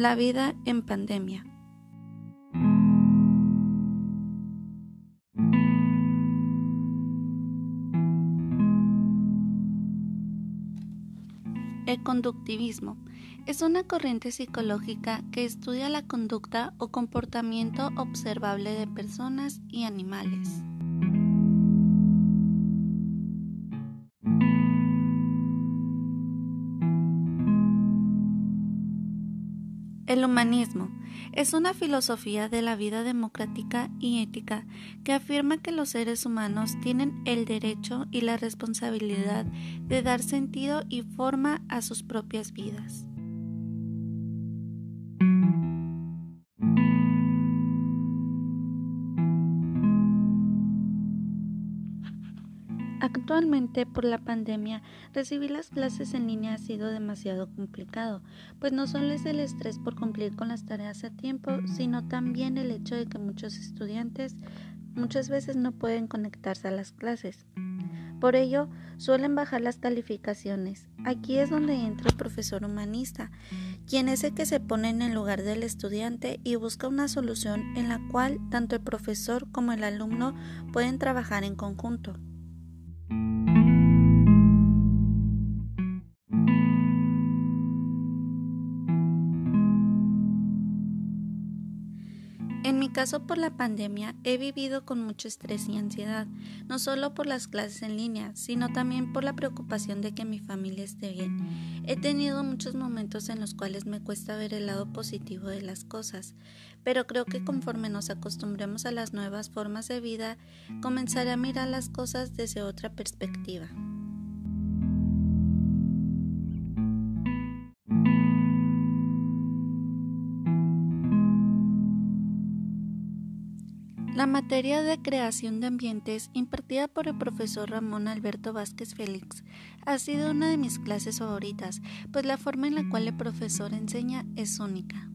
La vida en pandemia. El conductivismo es una corriente psicológica que estudia la conducta o comportamiento observable de personas y animales. El humanismo es una filosofía de la vida democrática y ética que afirma que los seres humanos tienen el derecho y la responsabilidad de dar sentido y forma a sus propias vidas. Actualmente, por la pandemia, recibir las clases en línea ha sido demasiado complicado, pues no solo es el estrés por cumplir con las tareas a tiempo, sino también el hecho de que muchos estudiantes muchas veces no pueden conectarse a las clases. Por ello, suelen bajar las calificaciones. Aquí es donde entra el profesor humanista, quien es el que se pone en el lugar del estudiante y busca una solución en la cual tanto el profesor como el alumno pueden trabajar en conjunto. En mi caso por la pandemia he vivido con mucho estrés y ansiedad, no solo por las clases en línea, sino también por la preocupación de que mi familia esté bien. He tenido muchos momentos en los cuales me cuesta ver el lado positivo de las cosas, pero creo que conforme nos acostumbremos a las nuevas formas de vida, comenzaré a mirar las cosas desde otra perspectiva. La materia de creación de ambientes impartida por el profesor Ramón Alberto Vázquez Félix ha sido una de mis clases favoritas, pues la forma en la cual el profesor enseña es única.